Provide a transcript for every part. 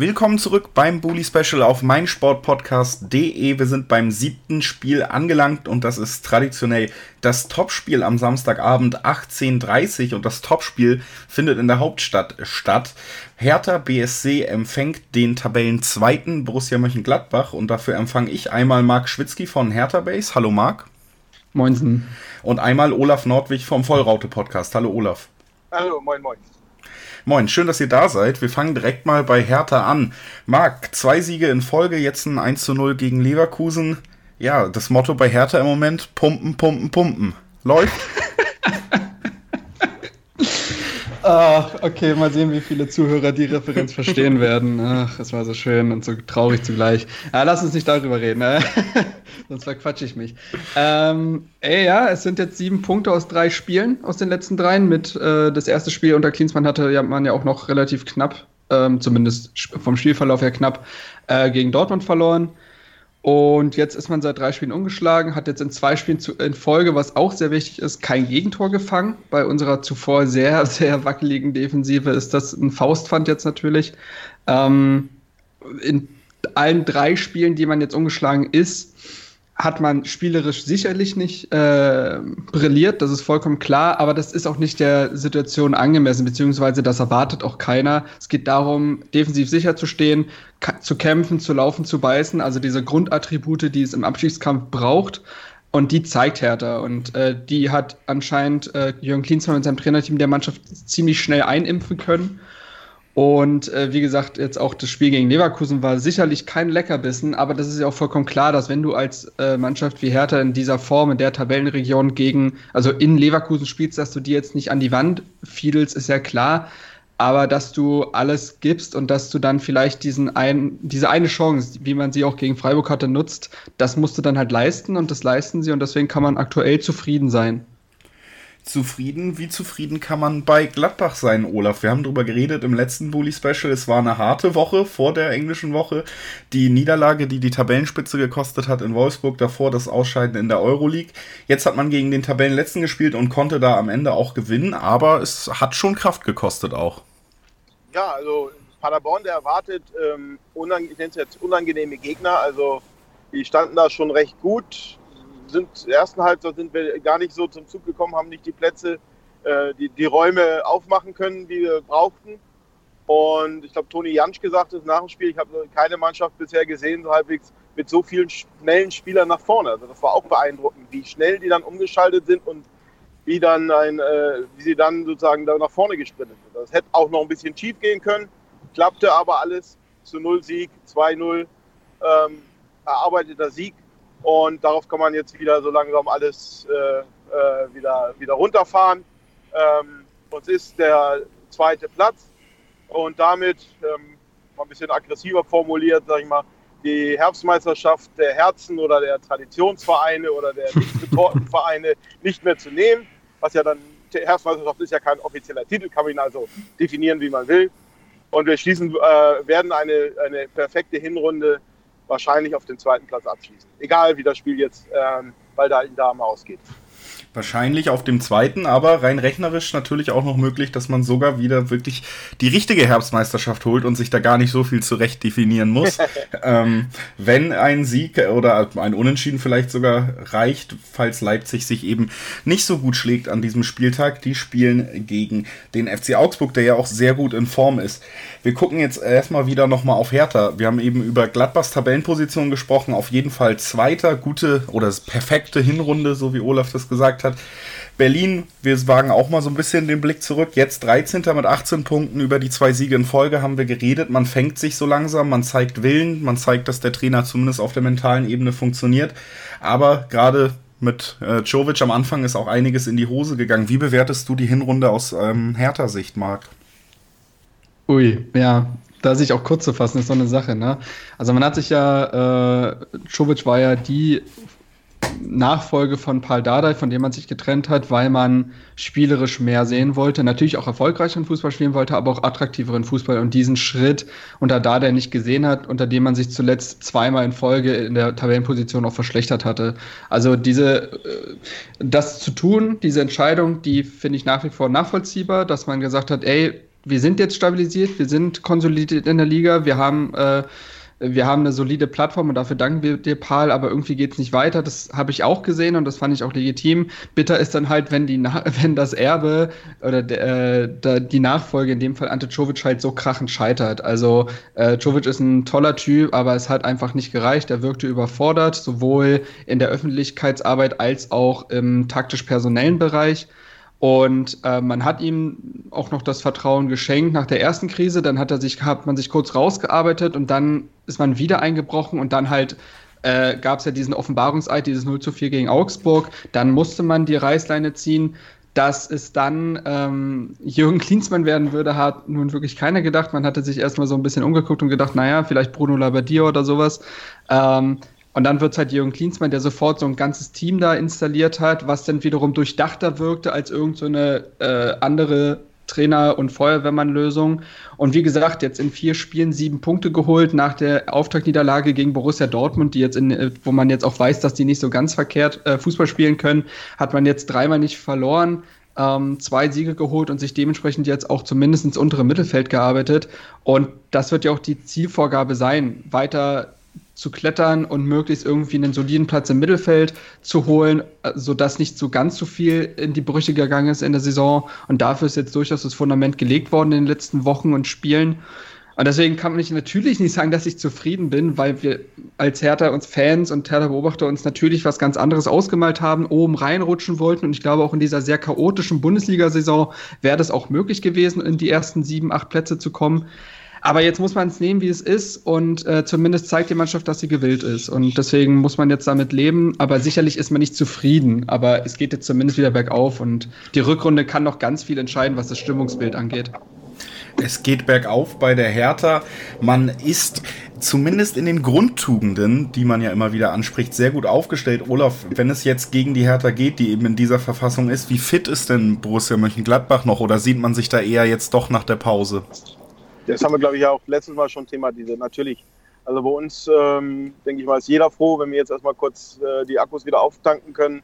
Willkommen zurück beim Bully Special auf meinsportpodcast.de. Wir sind beim siebten Spiel angelangt und das ist traditionell das Topspiel am Samstagabend 18.30 und das Topspiel findet in der Hauptstadt statt. Hertha BSC empfängt den Tabellenzweiten Borussia Mönchengladbach und dafür empfange ich einmal Marc Schwitzky von Hertha Base. Hallo Marc. Moinsen. Und einmal Olaf Nordwig vom Vollraute Podcast. Hallo Olaf. Hallo, moin, moin. Moin, schön, dass ihr da seid. Wir fangen direkt mal bei Hertha an. Marc, zwei Siege in Folge, jetzt ein 1 zu 0 gegen Leverkusen. Ja, das Motto bei Hertha im Moment: pumpen, pumpen, pumpen. Läuft? Ach, okay, mal sehen, wie viele Zuhörer die Referenz verstehen werden. Ach, es war so schön und so traurig zugleich. Ja, lass uns nicht darüber reden, ne? sonst verquatsche ich mich. Ähm, ey, ja, es sind jetzt sieben Punkte aus drei Spielen, aus den letzten dreien. Mit äh, das erste Spiel unter Klinsmann hatte ja, man ja auch noch relativ knapp, ähm, zumindest vom Spielverlauf her knapp, äh, gegen Dortmund verloren. Und jetzt ist man seit drei Spielen umgeschlagen, hat jetzt in zwei Spielen zu, in Folge, was auch sehr wichtig ist, kein Gegentor gefangen. Bei unserer zuvor sehr, sehr wackeligen Defensive ist das ein Faustpfand jetzt natürlich. Ähm, in allen drei Spielen, die man jetzt umgeschlagen ist, hat man spielerisch sicherlich nicht äh, brilliert, das ist vollkommen klar, aber das ist auch nicht der Situation angemessen, beziehungsweise das erwartet auch keiner. Es geht darum, defensiv sicher zu stehen, zu kämpfen, zu laufen, zu beißen, also diese Grundattribute, die es im Abstiegskampf braucht. Und die zeigt Hertha. Und äh, die hat anscheinend äh, Jürgen Klinsmann und seinem Trainerteam der Mannschaft ziemlich schnell einimpfen können. Und äh, wie gesagt, jetzt auch das Spiel gegen Leverkusen war sicherlich kein Leckerbissen, aber das ist ja auch vollkommen klar, dass wenn du als äh, Mannschaft wie Hertha in dieser Form, in der Tabellenregion gegen, also in Leverkusen spielst, dass du die jetzt nicht an die Wand fiedelst, ist ja klar. Aber dass du alles gibst und dass du dann vielleicht diesen ein, diese eine Chance, wie man sie auch gegen Freiburg hatte, nutzt, das musst du dann halt leisten und das leisten sie und deswegen kann man aktuell zufrieden sein zufrieden. Wie zufrieden kann man bei Gladbach sein, Olaf? Wir haben darüber geredet im letzten Bully Special. Es war eine harte Woche vor der englischen Woche. Die Niederlage, die die Tabellenspitze gekostet hat in Wolfsburg, davor das Ausscheiden in der Euroleague. Jetzt hat man gegen den Tabellenletzten gespielt und konnte da am Ende auch gewinnen, aber es hat schon Kraft gekostet auch. Ja, also Paderborn, der erwartet ähm, unang unangenehme Gegner. Also die standen da schon recht gut sind ersten Halbzeit sind wir gar nicht so zum Zug gekommen, haben nicht die Plätze, äh, die, die Räume aufmachen können, die wir brauchten. Und ich glaube, Toni Jansch gesagt ist nach dem Spiel, ich habe keine Mannschaft bisher gesehen, so halbwegs mit so vielen schnellen Spielern nach vorne. Also das war auch beeindruckend, wie schnell die dann umgeschaltet sind und wie dann ein, äh, wie sie dann sozusagen da nach vorne gesprintet sind. Das hätte auch noch ein bisschen schief gehen können, klappte aber alles zu Null Sieg, 2-0 ähm, erarbeiteter Sieg und darauf kann man jetzt wieder so langsam alles äh, äh, wieder, wieder runterfahren. Ähm, uns ist der zweite Platz und damit, ähm, mal ein bisschen aggressiver formuliert, sage ich mal, die Herbstmeisterschaft der Herzen oder der Traditionsvereine oder der Nicht-Vereine nicht mehr zu nehmen. Was ja dann, Herbstmeisterschaft ist ja kein offizieller Titel, kann man ihn also definieren, wie man will. Und wir schließen, äh, werden eine, eine perfekte Hinrunde wahrscheinlich auf den zweiten Platz abschließen. Egal wie das Spiel jetzt ähm, bei der alten Dame ausgeht. Wahrscheinlich auf dem zweiten, aber rein rechnerisch natürlich auch noch möglich, dass man sogar wieder wirklich die richtige Herbstmeisterschaft holt und sich da gar nicht so viel zurecht definieren muss. ähm, wenn ein Sieg oder ein Unentschieden vielleicht sogar reicht, falls Leipzig sich eben nicht so gut schlägt an diesem Spieltag. Die spielen gegen den FC Augsburg, der ja auch sehr gut in Form ist. Wir gucken jetzt erstmal wieder nochmal auf Hertha. Wir haben eben über Gladbachs Tabellenposition gesprochen. Auf jeden Fall zweiter, gute oder perfekte Hinrunde, so wie Olaf das gesagt hat. Berlin, wir wagen auch mal so ein bisschen den Blick zurück. Jetzt 13. mit 18 Punkten über die zwei Siege in Folge haben wir geredet. Man fängt sich so langsam, man zeigt Willen, man zeigt, dass der Trainer zumindest auf der mentalen Ebene funktioniert. Aber gerade mit äh, Jovic am Anfang ist auch einiges in die Hose gegangen. Wie bewertest du die Hinrunde aus ähm, Hertha-Sicht, Marc? Ui, ja, da sich auch kurz zu fassen, ist so eine Sache, ne? Also man hat sich ja, äh, Jovic war ja die Nachfolge von Paul Dardai, von dem man sich getrennt hat, weil man spielerisch mehr sehen wollte, natürlich auch erfolgreicheren Fußball spielen wollte, aber auch attraktiveren Fußball und diesen Schritt unter Dardai nicht gesehen hat, unter dem man sich zuletzt zweimal in Folge in der Tabellenposition auch verschlechtert hatte. Also diese, äh, das zu tun, diese Entscheidung, die finde ich nach wie vor nachvollziehbar, dass man gesagt hat, ey, wir sind jetzt stabilisiert, wir sind konsolidiert in der Liga, wir haben äh, wir haben eine solide Plattform und dafür danken wir dir, Paul, aber irgendwie geht es nicht weiter. Das habe ich auch gesehen und das fand ich auch legitim. Bitter ist dann halt, wenn, die, wenn das Erbe oder äh, die Nachfolge, in dem Fall Ante Czovic, halt so krachend scheitert. Also äh, Czovic ist ein toller Typ, aber es hat einfach nicht gereicht. Er wirkte überfordert, sowohl in der Öffentlichkeitsarbeit als auch im taktisch-personellen Bereich. Und äh, man hat ihm auch noch das Vertrauen geschenkt nach der ersten Krise. Dann hat er sich, hat man sich kurz rausgearbeitet und dann ist man wieder eingebrochen und dann halt äh, gab es ja diesen Offenbarungseid, dieses 0 zu 4 gegen Augsburg. Dann musste man die Reißleine ziehen. Dass es dann ähm, Jürgen Klinsmann werden würde, hat nun wirklich keiner gedacht. Man hatte sich erstmal so ein bisschen umgeguckt und gedacht, naja, vielleicht Bruno Labbadia oder sowas. Ähm, und dann wird es halt Jürgen Klinsmann, der sofort so ein ganzes Team da installiert hat, was dann wiederum durchdachter wirkte als irgendeine so äh, andere Trainer- und Feuerwehrmann-Lösung. Und wie gesagt, jetzt in vier Spielen sieben Punkte geholt nach der Auftaktniederlage gegen Borussia Dortmund, die jetzt in, äh, wo man jetzt auch weiß, dass die nicht so ganz verkehrt äh, Fußball spielen können, hat man jetzt dreimal nicht verloren. Ähm, zwei Siege geholt und sich dementsprechend jetzt auch zumindest ins untere Mittelfeld gearbeitet. Und das wird ja auch die Zielvorgabe sein, weiter zu klettern und möglichst irgendwie einen soliden Platz im Mittelfeld zu holen, äh, sodass nicht so ganz so viel in die Brüche gegangen ist in der Saison. Und dafür ist jetzt durchaus das Fundament gelegt worden in den letzten Wochen und Spielen. Und deswegen kann man natürlich nicht sagen, dass ich zufrieden bin, weil wir als Hertha uns Fans und Hertha-Beobachter uns natürlich was ganz anderes ausgemalt haben, oben reinrutschen wollten. Und ich glaube, auch in dieser sehr chaotischen Bundesliga-Saison wäre das auch möglich gewesen, in die ersten sieben, acht Plätze zu kommen. Aber jetzt muss man es nehmen, wie es ist und äh, zumindest zeigt die Mannschaft, dass sie gewillt ist. Und deswegen muss man jetzt damit leben. Aber sicherlich ist man nicht zufrieden. Aber es geht jetzt zumindest wieder bergauf und die Rückrunde kann noch ganz viel entscheiden, was das Stimmungsbild angeht. Es geht bergauf bei der Hertha. Man ist zumindest in den Grundtugenden, die man ja immer wieder anspricht, sehr gut aufgestellt. Olaf, wenn es jetzt gegen die Hertha geht, die eben in dieser Verfassung ist, wie fit ist denn Borussia Mönchengladbach noch oder sieht man sich da eher jetzt doch nach der Pause? Das haben wir, glaube ich, auch letztes Mal schon thematisiert. Natürlich. Also bei uns, ähm, denke ich mal, ist jeder froh, wenn wir jetzt erstmal kurz äh, die Akkus wieder auftanken können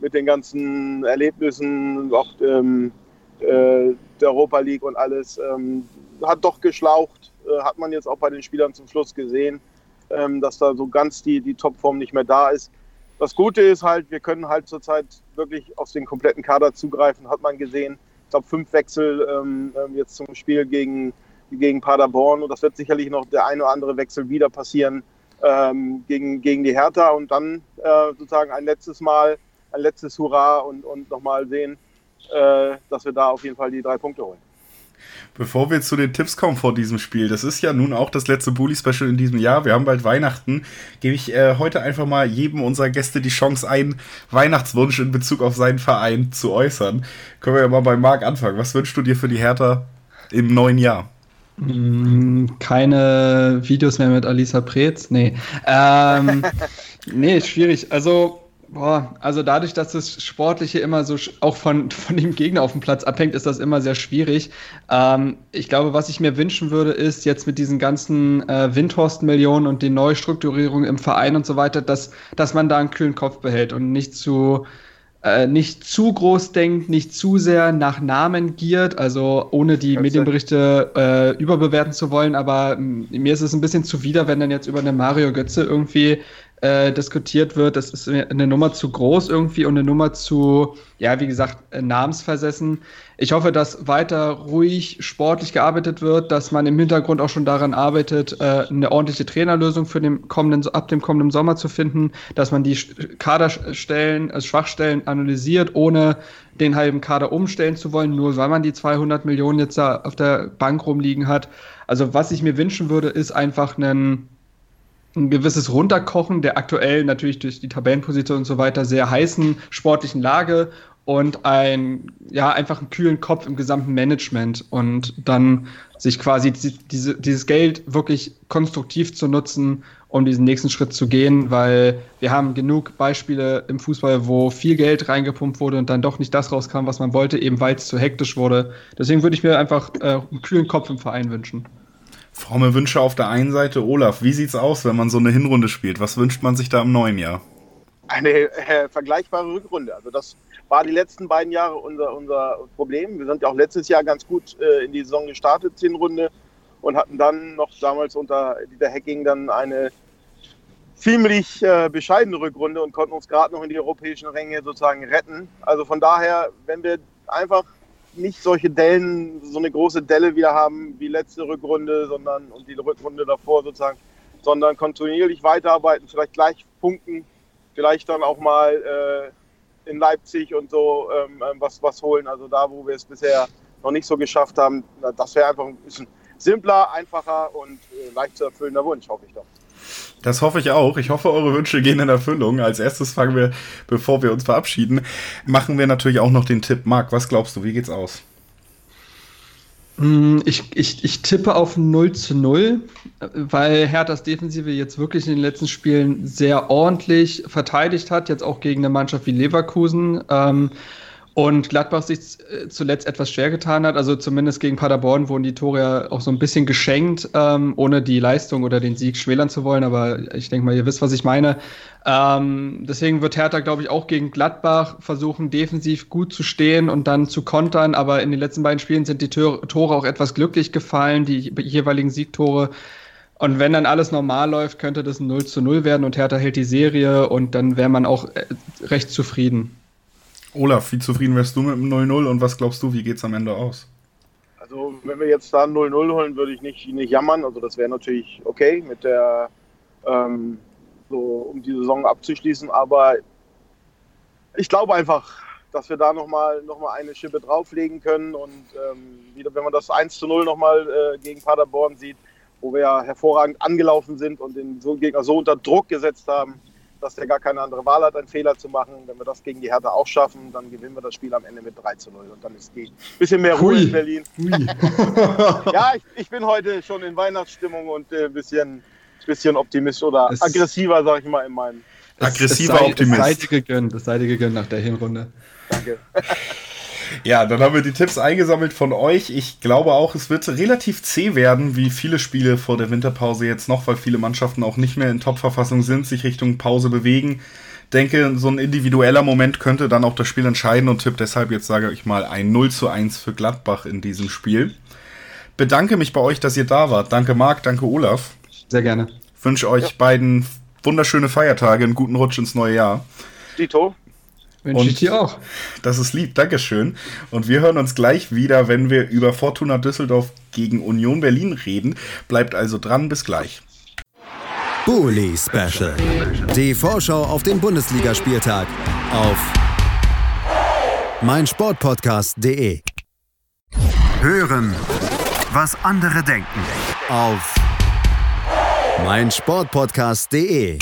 mit den ganzen Erlebnissen, auch ähm, äh, der Europa League und alles. Ähm, hat doch geschlaucht, äh, hat man jetzt auch bei den Spielern zum Schluss gesehen, ähm, dass da so ganz die, die Topform nicht mehr da ist. Das Gute ist halt, wir können halt zurzeit wirklich auf den kompletten Kader zugreifen, hat man gesehen. Ich glaube, fünf Wechsel ähm, ähm, jetzt zum Spiel gegen gegen Paderborn und das wird sicherlich noch der eine oder andere Wechsel wieder passieren ähm, gegen, gegen die Hertha und dann äh, sozusagen ein letztes Mal, ein letztes Hurra und, und nochmal sehen, äh, dass wir da auf jeden Fall die drei Punkte holen. Bevor wir zu den Tipps kommen vor diesem Spiel, das ist ja nun auch das letzte Bully-Special in diesem Jahr. Wir haben bald Weihnachten. Gebe ich äh, heute einfach mal jedem unserer Gäste die Chance, einen Weihnachtswunsch in Bezug auf seinen Verein zu äußern. Können wir ja mal bei Marc anfangen. Was wünschst du dir für die Hertha im neuen Jahr? Mm, keine Videos mehr mit Alisa Preetz? Nee. Ähm, nee, schwierig. Also, boah, also dadurch, dass das Sportliche immer so auch von, von dem Gegner auf dem Platz abhängt, ist das immer sehr schwierig. Ähm, ich glaube, was ich mir wünschen würde, ist jetzt mit diesen ganzen äh, Windhorst-Millionen und den Neustrukturierungen im Verein und so weiter, dass, dass man da einen kühlen Kopf behält und nicht zu äh, nicht zu groß denkt, nicht zu sehr nach Namen giert, also ohne die Medienberichte äh, überbewerten zu wollen, aber mm, mir ist es ein bisschen zuwider, wenn dann jetzt über eine Mario Götze irgendwie äh, diskutiert wird. Das ist eine Nummer zu groß irgendwie und eine Nummer zu, ja, wie gesagt, äh, namensversessen. Ich hoffe, dass weiter ruhig sportlich gearbeitet wird, dass man im Hintergrund auch schon daran arbeitet, äh, eine ordentliche Trainerlösung für den kommenden, ab dem kommenden Sommer zu finden, dass man die Kaderstellen, also Schwachstellen analysiert, ohne den halben Kader umstellen zu wollen, nur weil man die 200 Millionen jetzt da auf der Bank rumliegen hat. Also was ich mir wünschen würde, ist einfach einen ein gewisses Runterkochen der aktuell natürlich durch die Tabellenposition und so weiter sehr heißen sportlichen Lage und ein, ja, einfach einen kühlen Kopf im gesamten Management und dann sich quasi diese, dieses Geld wirklich konstruktiv zu nutzen um diesen nächsten Schritt zu gehen, weil wir haben genug Beispiele im Fußball, wo viel Geld reingepumpt wurde und dann doch nicht das rauskam, was man wollte, eben weil es zu hektisch wurde. Deswegen würde ich mir einfach äh, einen kühlen Kopf im Verein wünschen. Fromme Wünsche auf der einen Seite. Olaf, wie sieht's aus, wenn man so eine Hinrunde spielt? Was wünscht man sich da im neuen Jahr? Eine äh, vergleichbare Rückrunde. Also das war die letzten beiden Jahre unser, unser Problem. Wir sind ja auch letztes Jahr ganz gut äh, in die Saison gestartet, Hinrunde, und hatten dann noch damals unter Dieter Hecking dann eine ziemlich äh, bescheidene Rückrunde und konnten uns gerade noch in die europäischen Ränge sozusagen retten. Also von daher, wenn wir einfach nicht solche Dellen, so eine große Delle wieder haben wie letzte Rückrunde, sondern und die Rückrunde davor sozusagen, sondern kontinuierlich weiterarbeiten, vielleicht gleich punkten, vielleicht dann auch mal äh, in Leipzig und so ähm, ähm was, was holen. Also da, wo wir es bisher noch nicht so geschafft haben, das wäre einfach ein bisschen simpler, einfacher und äh, leicht zu erfüllender Wunsch, hoffe ich doch. Das hoffe ich auch. Ich hoffe, eure Wünsche gehen in Erfüllung. Als erstes fangen wir, bevor wir uns verabschieden, machen wir natürlich auch noch den Tipp. Marc, was glaubst du, wie geht's aus? Mm, ich, ich, ich tippe auf 0 zu 0, weil Herthas Defensive jetzt wirklich in den letzten Spielen sehr ordentlich verteidigt hat, jetzt auch gegen eine Mannschaft wie Leverkusen. Ähm, und Gladbach sich äh, zuletzt etwas schwer getan hat. Also zumindest gegen Paderborn wurden die Tore ja auch so ein bisschen geschenkt, ähm, ohne die Leistung oder den Sieg schmälern zu wollen. Aber ich denke mal, ihr wisst, was ich meine. Ähm, deswegen wird Hertha, glaube ich, auch gegen Gladbach versuchen, defensiv gut zu stehen und dann zu kontern. Aber in den letzten beiden Spielen sind die Tore auch etwas glücklich gefallen, die jeweiligen Siegtore. Und wenn dann alles normal läuft, könnte das ein 0 zu 0 werden und Hertha hält die Serie und dann wäre man auch äh, recht zufrieden. Olaf, wie zufrieden wärst du mit dem 0-0 und was glaubst du, wie geht es am Ende aus? Also, wenn wir jetzt da 0-0 holen, würde ich nicht, nicht jammern. Also, das wäre natürlich okay mit der, ähm, so, um die Saison abzuschließen. Aber ich glaube einfach, dass wir da nochmal noch mal eine Schippe drauflegen können. Und ähm, wieder, wenn man das 1 0 nochmal äh, gegen Paderborn sieht, wo wir ja hervorragend angelaufen sind und den Gegner so unter Druck gesetzt haben, dass der gar keine andere Wahl hat, einen Fehler zu machen. Wenn wir das gegen die Hertha auch schaffen, dann gewinnen wir das Spiel am Ende mit 3 zu 0. Und dann ist die bisschen mehr Ruhe Hui. in Berlin. ja, ich, ich, bin heute schon in Weihnachtsstimmung und ein äh, bisschen, bisschen optimistisch oder es aggressiver, sag ich mal, in meinem. Aggressiver Optimist. Das seid ihr gegönnt, das seid ihr gegönnt nach der Hinrunde. Danke. Ja, dann haben wir die Tipps eingesammelt von euch. Ich glaube auch, es wird relativ zäh werden, wie viele Spiele vor der Winterpause jetzt noch, weil viele Mannschaften auch nicht mehr in Top-Verfassung sind, sich Richtung Pause bewegen. Denke, so ein individueller Moment könnte dann auch das Spiel entscheiden und tipp deshalb jetzt, sage ich mal, ein 0 zu 1 für Gladbach in diesem Spiel. Bedanke mich bei euch, dass ihr da wart. Danke Marc, danke Olaf. Sehr gerne. Wünsche euch ja. beiden wunderschöne Feiertage, einen guten Rutsch ins neue Jahr. Dito. Wünsche ich dir auch. Das ist lieb, Dankeschön. Und wir hören uns gleich wieder, wenn wir über Fortuna Düsseldorf gegen Union Berlin reden. Bleibt also dran, bis gleich. Bully Special. Die Vorschau auf den Bundesligaspieltag auf meinsportpodcast.de. Hören, was andere denken auf meinsportpodcast.de.